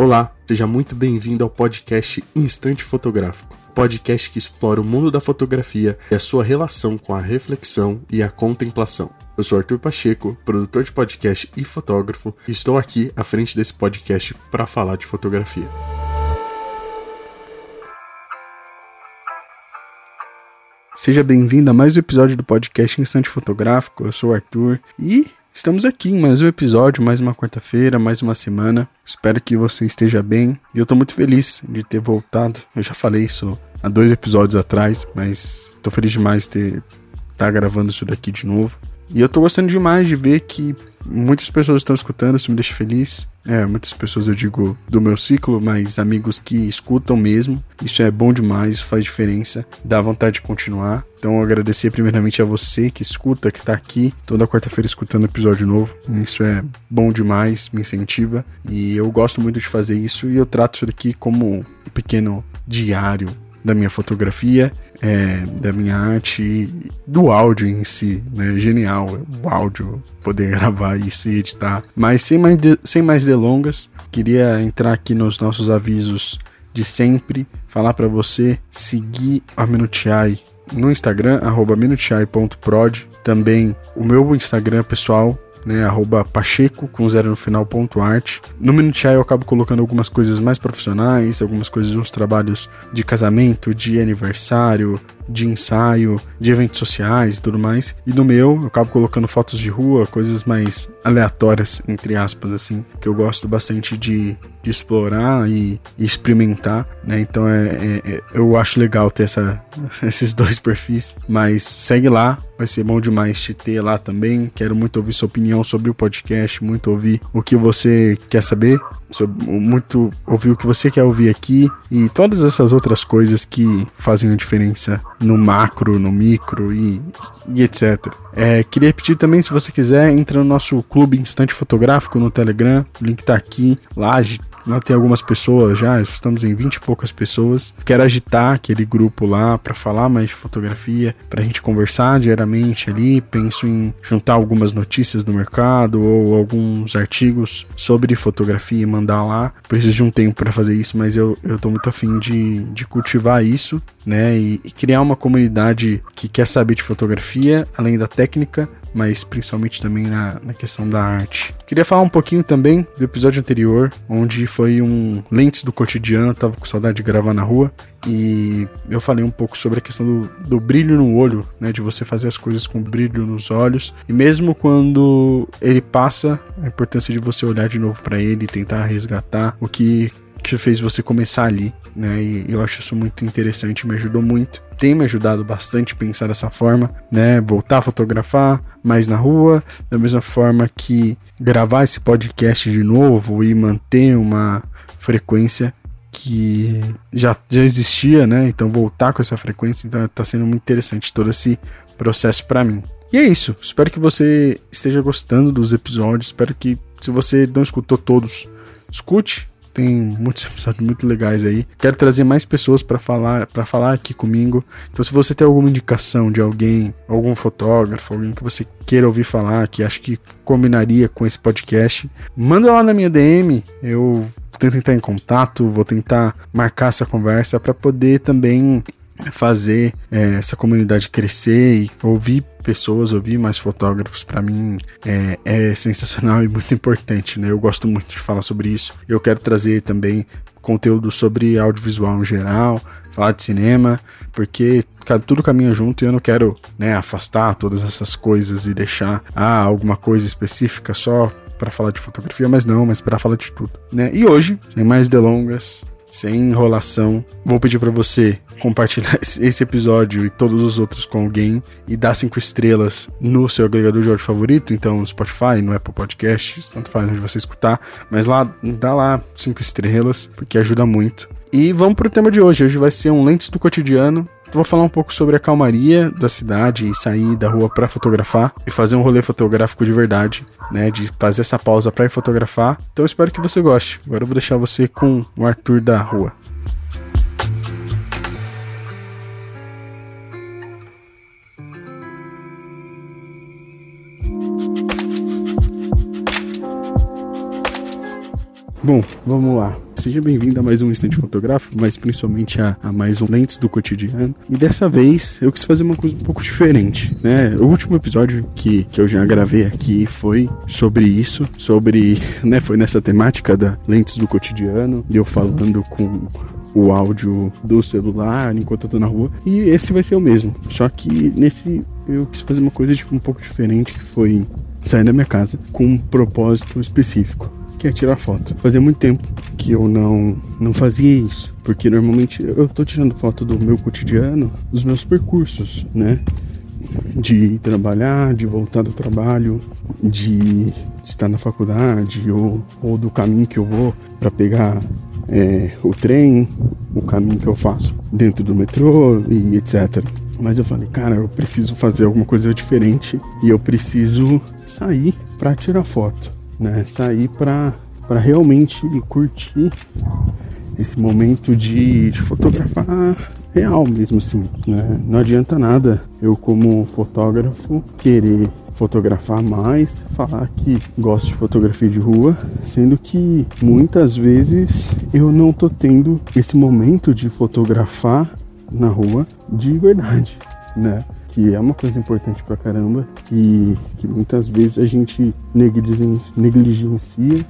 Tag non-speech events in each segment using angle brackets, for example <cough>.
Olá, seja muito bem-vindo ao podcast Instante Fotográfico, podcast que explora o mundo da fotografia e a sua relação com a reflexão e a contemplação. Eu sou Arthur Pacheco, produtor de podcast e fotógrafo, e estou aqui à frente desse podcast para falar de fotografia. Seja bem-vindo a mais um episódio do podcast Instante Fotográfico. Eu sou o Arthur e Estamos aqui em mais um episódio, mais uma quarta-feira, mais uma semana. Espero que você esteja bem. E eu tô muito feliz de ter voltado. Eu já falei isso há dois episódios atrás, mas tô feliz demais de ter tá gravando isso daqui de novo. E eu tô gostando demais de ver que muitas pessoas estão escutando, isso me deixa feliz. É, muitas pessoas eu digo do meu ciclo, mas amigos que escutam mesmo. Isso é bom demais, faz diferença, dá vontade de continuar. Então agradecer primeiramente a você que escuta, que tá aqui toda quarta-feira escutando episódio novo. Isso é bom demais, me incentiva e eu gosto muito de fazer isso e eu trato isso daqui como um pequeno diário da minha fotografia, é, da minha arte, do áudio em si, né? Genial o áudio, poder <laughs> gravar isso e editar. Mas sem mais, de, sem mais delongas, queria entrar aqui nos nossos avisos de sempre, falar para você seguir a Minutiai no Instagram, arroba minutiai.prod, também o meu Instagram pessoal, né, arroba pacheco com zero no final ponto arte. No Minutiai eu acabo colocando algumas coisas mais profissionais, algumas coisas, uns trabalhos de casamento, de aniversário, de ensaio, de eventos sociais e tudo mais. E no meu, eu acabo colocando fotos de rua, coisas mais aleatórias, entre aspas, assim, que eu gosto bastante de, de explorar e, e, experimentar, né? Então é, é, é, eu acho legal ter essa, <laughs> esses dois perfis. Mas segue lá, vai ser bom demais te ter lá também. Quero muito ouvir sua opinião sobre o podcast, muito ouvir o que você quer saber muito ouvir o que você quer ouvir aqui e todas essas outras coisas que fazem a diferença no macro, no micro e, e etc. É, queria pedir também, se você quiser, entra no nosso clube Instante Fotográfico no Telegram, o link tá aqui. Lá Lá tem algumas pessoas já, estamos em 20 e poucas pessoas. Quero agitar aquele grupo lá para falar mais de fotografia, para a gente conversar diariamente ali. Penso em juntar algumas notícias do mercado ou alguns artigos sobre fotografia e mandar lá. Preciso de um tempo para fazer isso, mas eu, eu muito afim de, de cultivar isso, né? E, e criar uma comunidade que quer saber de fotografia, além da técnica, mas principalmente também na, na questão da arte. Queria falar um pouquinho também do episódio anterior, onde foi um lentes do cotidiano, tava com saudade de gravar na rua, e eu falei um pouco sobre a questão do, do brilho no olho, né, de você fazer as coisas com brilho nos olhos, e mesmo quando ele passa, a importância de você olhar de novo para ele e tentar resgatar o que que fez você começar ali, né? E eu acho isso muito interessante, me ajudou muito. Tem me ajudado bastante pensar dessa forma, né? Voltar a fotografar mais na rua, da mesma forma que gravar esse podcast de novo e manter uma frequência que já, já existia, né? Então voltar com essa frequência, então tá sendo muito interessante todo esse processo para mim. E é isso. Espero que você esteja gostando dos episódios. Espero que se você não escutou todos, escute, tem muitos <laughs> episódios muito legais aí. Quero trazer mais pessoas para falar, para falar aqui comigo. Então, se você tem alguma indicação de alguém, algum fotógrafo, alguém que você queira ouvir falar, que acho que combinaria com esse podcast, manda lá na minha DM. Eu tentar entrar em contato, vou tentar marcar essa conversa para poder também fazer é, essa comunidade crescer e ouvir pessoas, ouvir mais fotógrafos, para mim é, é, sensacional <laughs> e muito importante, né? Eu gosto muito de falar sobre isso. Eu quero trazer também conteúdo sobre audiovisual em geral, falar de cinema, porque tudo caminha junto e eu não quero né, afastar todas essas coisas e deixar ah, alguma coisa específica só para falar de fotografia, mas não, mas para falar de tudo, né? E hoje, sem mais delongas, sem enrolação, vou pedir para você compartilhar <laughs> esse episódio e todos os outros com alguém e dar cinco estrelas no seu agregador de áudio favorito, então no Spotify, no Apple Podcasts, tanto faz onde você escutar, mas lá dá lá cinco estrelas porque ajuda muito. E vamos pro tema de hoje. Hoje vai ser um lentes do cotidiano vou falar um pouco sobre a calmaria da cidade e sair da rua para fotografar e fazer um rolê fotográfico de verdade, né? De fazer essa pausa para ir fotografar. Então espero que você goste. Agora eu vou deixar você com o Arthur da rua. Bom, vamos lá. Seja bem-vindo a mais um instante fotográfico, mas principalmente a, a, mais um Lentes do Cotidiano. E dessa vez eu quis fazer uma coisa um pouco diferente, né? O último episódio que, que eu já gravei aqui foi sobre isso, sobre, <laughs> né? Foi nessa temática da Lentes do Cotidiano, e eu falando com o áudio do celular enquanto eu tô na rua. E esse vai ser o mesmo. Só que nesse eu quis fazer uma coisa tipo, um pouco diferente, que foi sair da minha casa com um propósito específico que é tirar foto. Fazia muito tempo que eu não, não fazia isso, porque normalmente eu tô tirando foto do meu cotidiano, dos meus percursos, né? De trabalhar, de voltar do trabalho, de estar na faculdade ou, ou do caminho que eu vou para pegar é, o trem, o caminho que eu faço dentro do metrô e etc. Mas eu falei, cara, eu preciso fazer alguma coisa diferente e eu preciso sair para tirar foto né? Sair para para realmente curtir esse momento de, de, fotografar real mesmo assim, né? Não adianta nada eu como fotógrafo querer fotografar mais, falar que gosto de fotografia de rua, sendo que muitas vezes eu não tô tendo esse momento de fotografar na rua de verdade, né? Que é uma coisa importante pra caramba, que, que muitas vezes a gente negligencia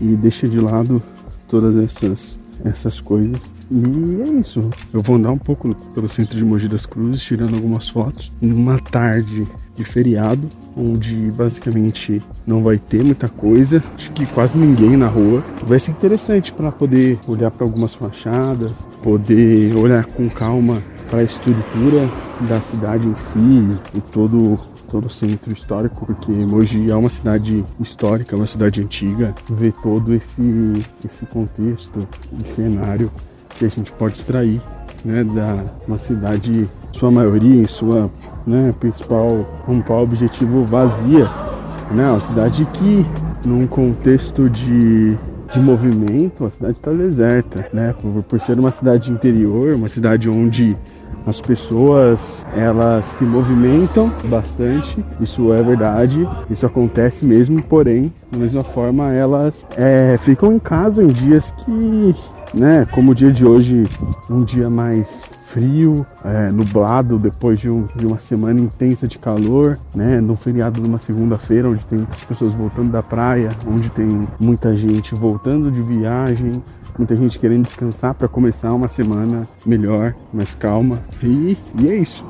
e deixa de lado todas essas, essas coisas. E é isso. Eu vou andar um pouco pelo centro de Mogi das Cruzes, tirando algumas fotos, numa tarde de feriado, onde basicamente não vai ter muita coisa, acho que quase ninguém na rua. Vai ser interessante para poder olhar para algumas fachadas, poder olhar com calma para a estrutura da cidade em si e todo todo o centro histórico, porque Mogi é uma cidade histórica, uma cidade antiga, ver todo esse esse contexto e cenário que a gente pode extrair, né, da uma cidade sua maioria, em sua, né, principal, principal objetivo vazia, né, uma cidade que num contexto de de movimento, a cidade está deserta, né? Por, por ser uma cidade interior, uma cidade onde as pessoas elas se movimentam bastante, isso é verdade, isso acontece mesmo, porém, da mesma forma, elas é, ficam em casa em dias que, né, como o dia de hoje, um dia mais frio, é, nublado depois de, um, de, uma semana intensa de calor, né? Num feriado numa segunda-feira, onde tem muitas pessoas voltando da praia, onde tem muita gente voltando de viagem, muita gente querendo descansar para começar uma semana melhor, mais calma. E, e é isso.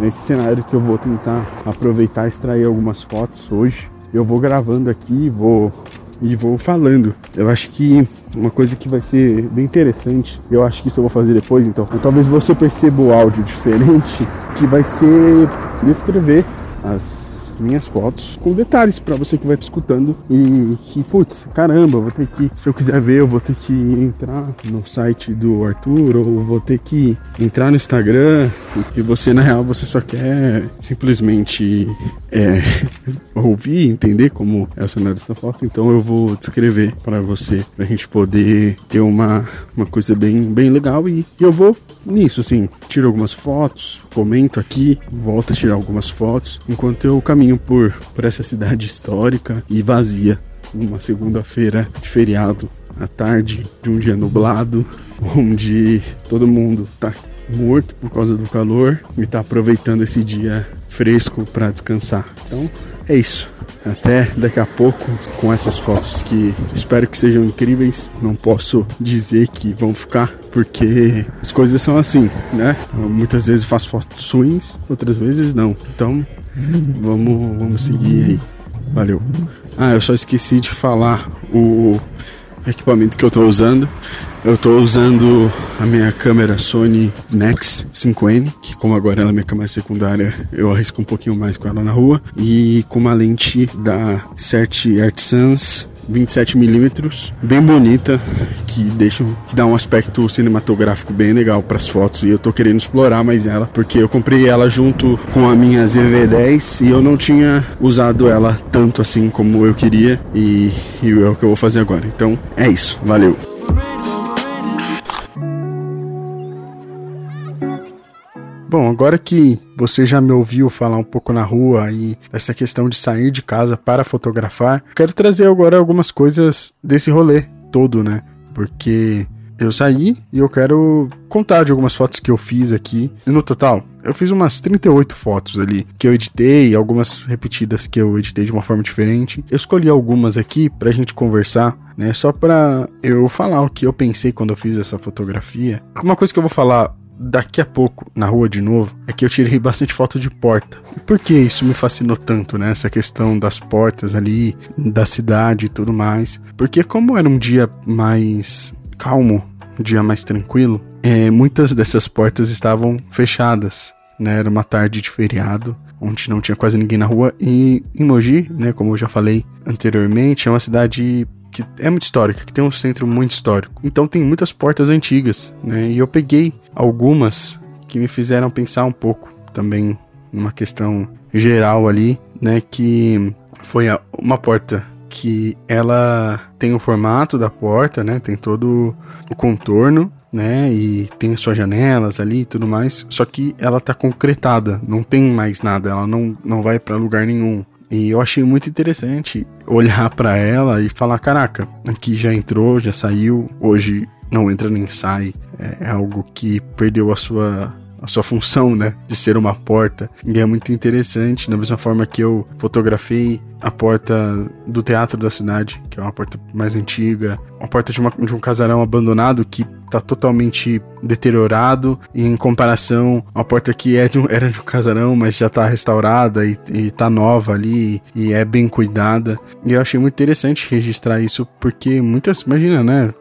Nesse cenário que eu vou tentar aproveitar e extrair algumas fotos hoje. Eu vou gravando aqui, vou e vou falando. Eu acho que uma coisa que vai ser bem interessante, eu acho que isso eu vou fazer depois, então talvez você perceba o áudio <laughs> diferente, que vai ser descrever as minhas fotos com detalhes para você que vai escutando e que, putz, caramba, vou ter que, se eu quiser ver, eu vou ter que entrar no site do Arthur ou vou ter que entrar no Instagram e você, na real, você só quer simplesmente é, <laughs> ouvir, entender como é o cenário dessa foto, então eu vou descrever para você, pra gente poder ter uma, uma coisa bem, bem legal e, e eu vou nisso, assim, tiro algumas fotos, comento aqui, volto a tirar algumas fotos enquanto eu caminho caminho por, por essa cidade histórica e vazia. Uma segunda-feira de feriado, à tarde de um dia nublado, onde todo mundo tá morto por causa do calor e tá aproveitando esse dia fresco para descansar. Então é isso. Até daqui a pouco com essas fotos que espero que sejam incríveis. Não posso dizer que vão ficar porque as coisas são assim, né? muitas vezes faço fotos ruins, outras vezes não. Então Vamos, vamos seguir aí. Valeu. Ah, eu só esqueci de falar o equipamento que eu estou usando. Eu estou usando a minha câmera Sony Nex 5N, que como agora ela é minha câmera secundária, eu arrisco um pouquinho mais com ela na rua, e com uma lente da Cert Artisans 27mm, bem bonita, que deixa que dá um aspecto cinematográfico bem legal para as fotos e eu tô querendo explorar mais ela, porque eu comprei ela junto com a minha ZV10 e eu não tinha usado ela tanto assim como eu queria e, e é o que eu vou fazer agora. Então, é isso. Valeu. Bom, agora que você já me ouviu falar um pouco na rua e essa questão de sair de casa para fotografar, quero trazer agora algumas coisas desse rolê todo, né? porque eu saí e eu quero contar de algumas fotos que eu fiz aqui. No total, eu fiz umas 38 fotos ali que eu editei, algumas repetidas que eu editei de uma forma diferente. Eu escolhi algumas aqui pra gente conversar, né? Só pra eu falar o que eu pensei quando eu fiz essa fotografia. Uma coisa que eu vou falar daqui a pouco na rua de novo é que eu tirei bastante foto de porta. Por que isso me fascinou tanto, né? Essa questão das portas ali, da cidade e tudo mais. Porque como era um dia mais calmo, um dia mais tranquilo, é, muitas dessas portas estavam fechadas. Né? Era uma tarde de feriado, onde não tinha quase ninguém na rua. E em Mogi, né, como eu já falei anteriormente, é uma cidade que é muito histórica, que tem um centro muito histórico. Então tem muitas portas antigas, né? E eu peguei algumas que me fizeram pensar um pouco também numa questão geral ali, né? Que foi uma porta que ela tem o formato da porta, né? Tem todo o contorno, né? E tem as suas janelas ali e tudo mais. Só que ela tá concretada, não tem mais nada, ela não, não vai para lugar nenhum. E eu achei muito interessante olhar para ela e falar: caraca, aqui já entrou, já saiu, hoje não entra nem sai. É algo que perdeu a sua a sua função, né, de ser uma porta. E é muito interessante, da mesma forma que eu fotografei a porta do teatro da cidade, que é uma porta mais antiga, uma porta de, uma, de um casarão abandonado que está totalmente deteriorado e em comparação a porta que é de um, era de um casarão, mas já está restaurada e, está nova ali e é bem cuidada. E eu achei muito interessante registrar isso porque muitas, imagina, né,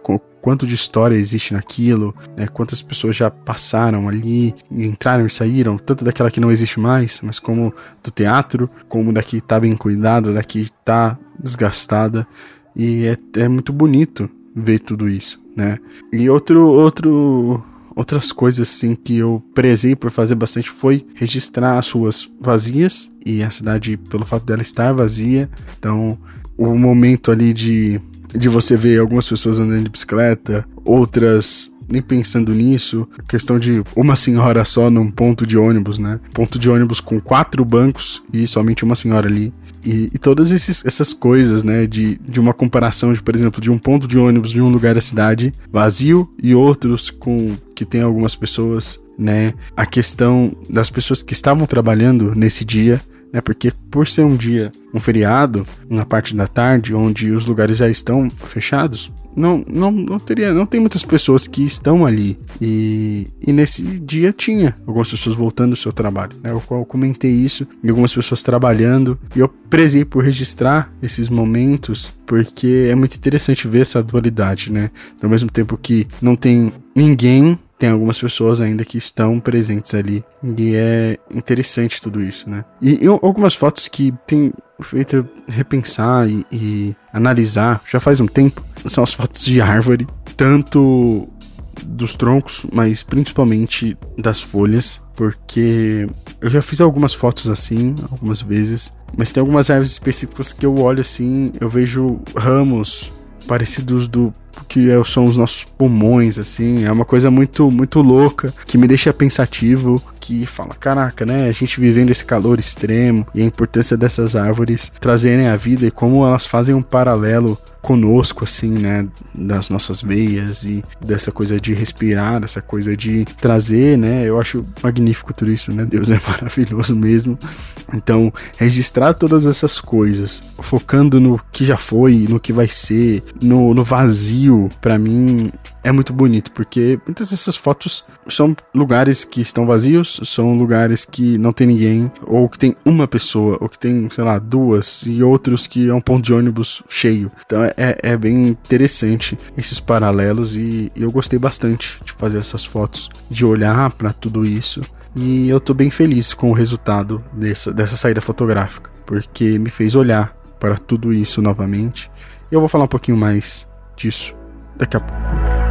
quanto de história existe naquilo, né? quantas pessoas já passaram ali, entraram e saíram, tanto daquela que não existe mais, mas como do teatro, como da que tá bem cuidada, da que tá desgastada. E é, é muito bonito ver tudo isso, né? E outro, outro outras coisas assim que eu prezei por fazer bastante foi registrar as ruas vazias e a cidade pelo fato dela estar vazia. Então, o momento ali de de você ver algumas pessoas andando de bicicleta, outras nem pensando nisso. Questão de uma senhora só num ponto de ônibus, né? Ponto de ônibus com quatro bancos e somente uma senhora ali. E, e todas esses, essas coisas, né? De, de uma comparação de, por exemplo, de um ponto de ônibus de um lugar da cidade vazio e outros com que tem algumas pessoas, né? A questão das pessoas que estavam trabalhando nesse dia né? Porque por ser um dia, um feriado, na parte da tarde, onde os lugares já estão fechados, não, não, não teria, não tem muitas pessoas que estão ali. E, e nesse dia tinha algumas pessoas voltando do seu trabalho, né? Eu, eu comentei isso, e algumas pessoas trabalhando, e eu prezei por registrar esses momentos, porque é muito interessante ver essa dualidade, né? Ao mesmo tempo que não tem ninguém tem algumas pessoas ainda que estão presentes ali. E é interessante tudo isso, né? E, e algumas fotos que tem feito repensar e, e, analisar já faz um tempo são as fotos de árvore, tanto dos troncos, mas principalmente das folhas, porque eu já fiz algumas fotos assim, algumas vezes, mas tem algumas árvores específicas que eu olho assim, eu vejo ramos parecidos do que é, são os nossos pulmões, assim. É uma coisa muito, muito louca, que me deixa pensativo, que fala, caraca, né? A gente vivendo esse calor extremo e a importância dessas árvores trazerem a vida e como elas fazem um paralelo conosco, assim, né? Das nossas veias e dessa coisa de respirar, dessa coisa de trazer, né? Eu acho magnífico tudo isso, né? Deus é <laughs> maravilhoso mesmo. Então, registrar todas essas coisas, focando no que já foi, no que vai ser, no, no vazio, para mim é muito bonito, porque muitas dessas fotos são lugares que estão vazios, são lugares que não tem ninguém, ou que tem uma pessoa, ou que tem, sei lá, duas, e outros que é um ponto de ônibus cheio. Então é, é bem interessante esses paralelos e, e eu gostei bastante de fazer essas fotos, de olhar para tudo isso. E eu tô bem feliz com o resultado dessa, dessa saída fotográfica, porque me fez olhar para tudo isso novamente. Eu vou falar um pouquinho mais disso daqui a pouco.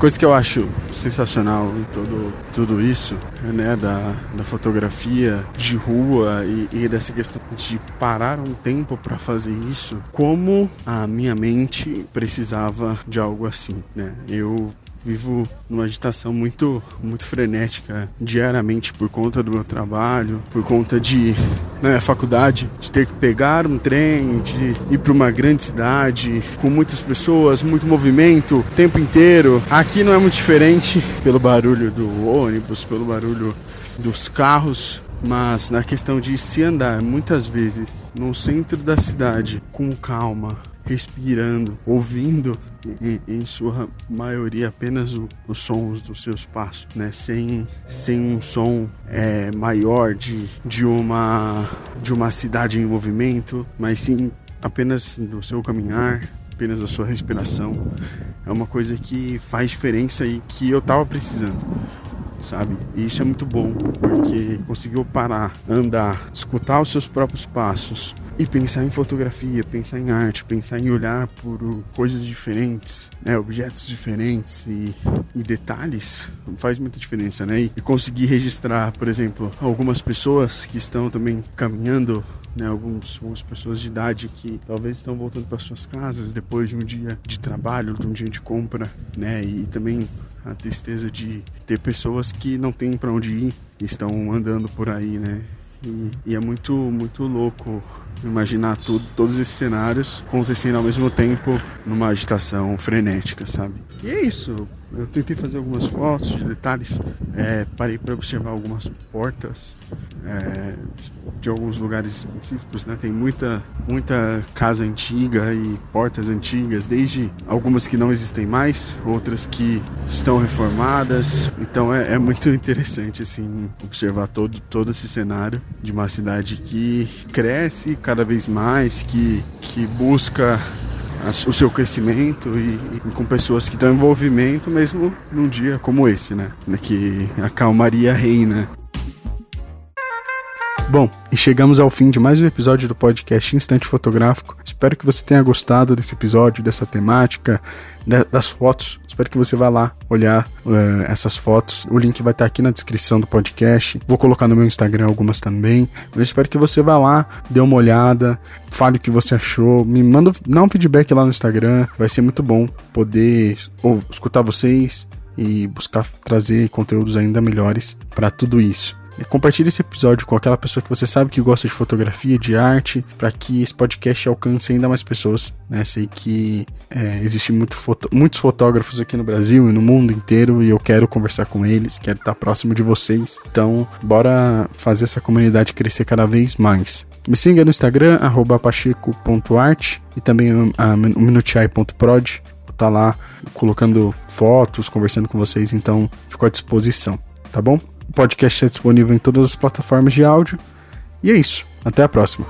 Coisa que eu acho sensacional em todo, tudo isso, né, da, da fotografia de rua e, e dessa questão de parar um tempo para fazer isso, como a minha mente precisava de algo assim, né? Eu vivo numa agitação muito, muito frenética diariamente por conta do meu trabalho, por conta de né, faculdade, de ter que pegar um trem, de ir para uma grande cidade com muitas pessoas, muito movimento o tempo inteiro. Aqui não é muito diferente pelo barulho do ônibus, pelo barulho dos carros. Mas na questão de se andar muitas vezes no centro da cidade com calma, respirando, ouvindo em, em sua maioria apenas o, os sons dos seus passos, né? Sem, sem um som é, maior de, de uma de uma cidade em movimento, mas sim apenas do seu caminhar, apenas da sua respiração. É uma coisa que faz diferença e que eu tava precisando sabe? E isso é muito bom, porque conseguiu parar, andar, escutar os seus próprios passos e pensar em fotografia, pensar em arte, pensar em olhar por coisas diferentes, né? objetos diferentes e, e detalhes faz muita diferença, né? E, e conseguir registrar, por exemplo, algumas pessoas que estão também caminhando né, alguns, algumas pessoas de idade que talvez estão voltando para suas casas depois de um dia de trabalho, de um dia de compra, né, e também a tristeza de ter pessoas que não têm para onde ir, estão andando por aí, né? E, e, é muito, muito louco imaginar tudo, todos esses cenários acontecendo ao mesmo tempo numa agitação frenética, sabe? E é isso. Eu tentei fazer algumas fotos de detalhes, é, parei para observar algumas portas é, de alguns lugares específicos, né? Tem muita, muita casa antiga e portas antigas, desde algumas que não existem mais, outras que estão reformadas. Então é, é muito <laughs> interessante assim observar todo, todo esse cenário de uma cidade que cresce cada vez mais, que, que busca o seu crescimento e, e, com pessoas que em envolvimento mesmo num dia como esse, né? Que a calmaria reina. Bom, e chegamos ao fim de mais um episódio do podcast Instante Fotográfico. Espero que você tenha gostado desse episódio, dessa temática, das fotos. Espero que você vá lá olhar uh, essas fotos. O link vai estar aqui na descrição do podcast. Vou colocar no meu Instagram algumas também. Mas espero que você vá lá, dê uma olhada, fale o que você achou, me manda dá um feedback lá no Instagram. Vai ser muito bom poder ou, escutar vocês e buscar trazer conteúdos ainda melhores para tudo isso. Compartilhe esse episódio com aquela pessoa que você sabe que gosta de fotografia, de arte, para que esse podcast alcance ainda mais pessoas. Né? Sei que é, existem muito foto muitos fotógrafos aqui no Brasil e no mundo inteiro e eu quero conversar com eles, quero estar próximo de vocês. Então, bora fazer essa comunidade crescer cada vez mais. Me siga no Instagram, pacheco.art e também o minutiai.prod tá lá colocando fotos, conversando com vocês, então fico à disposição, tá bom? O podcast é disponível em todas as plataformas de áudio. E é isso. Até a próxima.